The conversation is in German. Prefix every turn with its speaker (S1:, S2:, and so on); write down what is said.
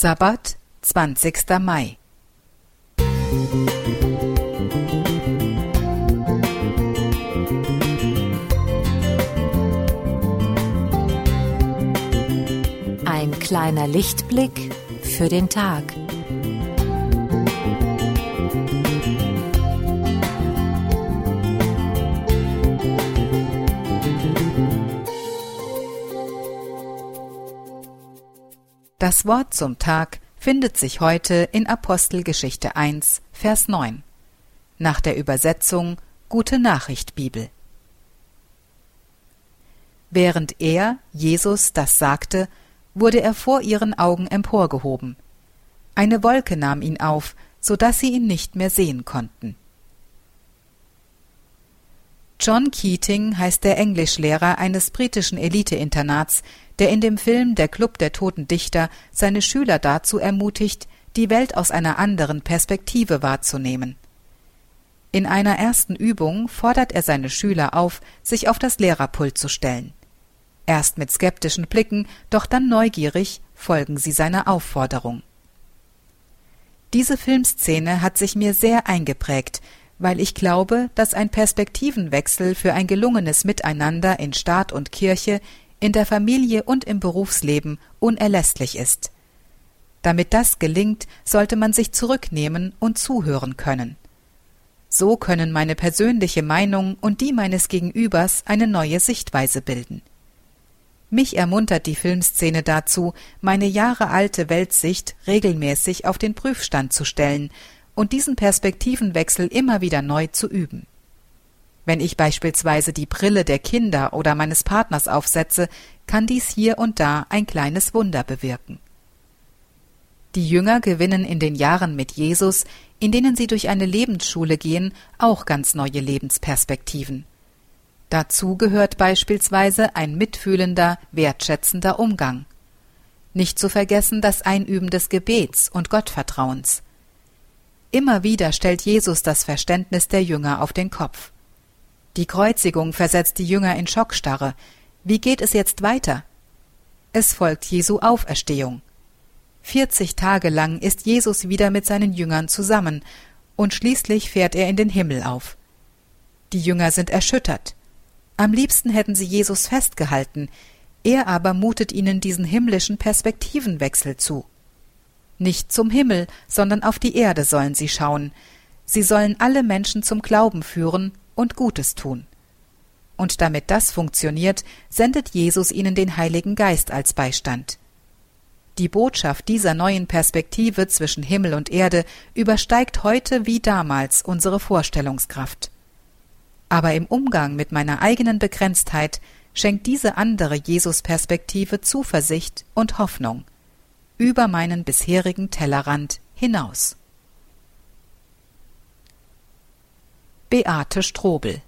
S1: Sabbat, 20. Mai.
S2: Ein kleiner Lichtblick für den Tag.
S1: Das Wort zum Tag findet sich heute in Apostelgeschichte 1, Vers 9. Nach der Übersetzung Gute Nachricht Bibel. Während er, Jesus, das sagte, wurde er vor ihren Augen emporgehoben. Eine Wolke nahm ihn auf, so dass sie ihn nicht mehr sehen konnten. John Keating heißt der Englischlehrer eines britischen Eliteinternats, der in dem Film Der Club der toten Dichter seine Schüler dazu ermutigt, die Welt aus einer anderen Perspektive wahrzunehmen. In einer ersten Übung fordert er seine Schüler auf, sich auf das Lehrerpult zu stellen. Erst mit skeptischen Blicken, doch dann neugierig folgen sie seiner Aufforderung. Diese Filmszene hat sich mir sehr eingeprägt, weil ich glaube, dass ein Perspektivenwechsel für ein gelungenes Miteinander in Staat und Kirche, in der Familie und im Berufsleben unerlässlich ist. Damit das gelingt, sollte man sich zurücknehmen und zuhören können. So können meine persönliche Meinung und die meines Gegenübers eine neue Sichtweise bilden. Mich ermuntert die Filmszene dazu, meine jahrealte Weltsicht regelmäßig auf den Prüfstand zu stellen und diesen Perspektivenwechsel immer wieder neu zu üben. Wenn ich beispielsweise die Brille der Kinder oder meines Partners aufsetze, kann dies hier und da ein kleines Wunder bewirken. Die Jünger gewinnen in den Jahren mit Jesus, in denen sie durch eine Lebensschule gehen, auch ganz neue Lebensperspektiven. Dazu gehört beispielsweise ein mitfühlender, wertschätzender Umgang. Nicht zu vergessen das Einüben des Gebets und Gottvertrauens. Immer wieder stellt Jesus das Verständnis der Jünger auf den Kopf. Die Kreuzigung versetzt die Jünger in Schockstarre. Wie geht es jetzt weiter? Es folgt Jesu Auferstehung. Vierzig Tage lang ist Jesus wieder mit seinen Jüngern zusammen, und schließlich fährt er in den Himmel auf. Die Jünger sind erschüttert. Am liebsten hätten sie Jesus festgehalten, er aber mutet ihnen diesen himmlischen Perspektivenwechsel zu. Nicht zum Himmel, sondern auf die Erde sollen sie schauen. Sie sollen alle Menschen zum Glauben führen und Gutes tun. Und damit das funktioniert, sendet Jesus ihnen den Heiligen Geist als Beistand. Die Botschaft dieser neuen Perspektive zwischen Himmel und Erde übersteigt heute wie damals unsere Vorstellungskraft. Aber im Umgang mit meiner eigenen Begrenztheit schenkt diese andere Jesus-Perspektive Zuversicht und Hoffnung – über meinen bisherigen Tellerrand hinaus. Beate Strobel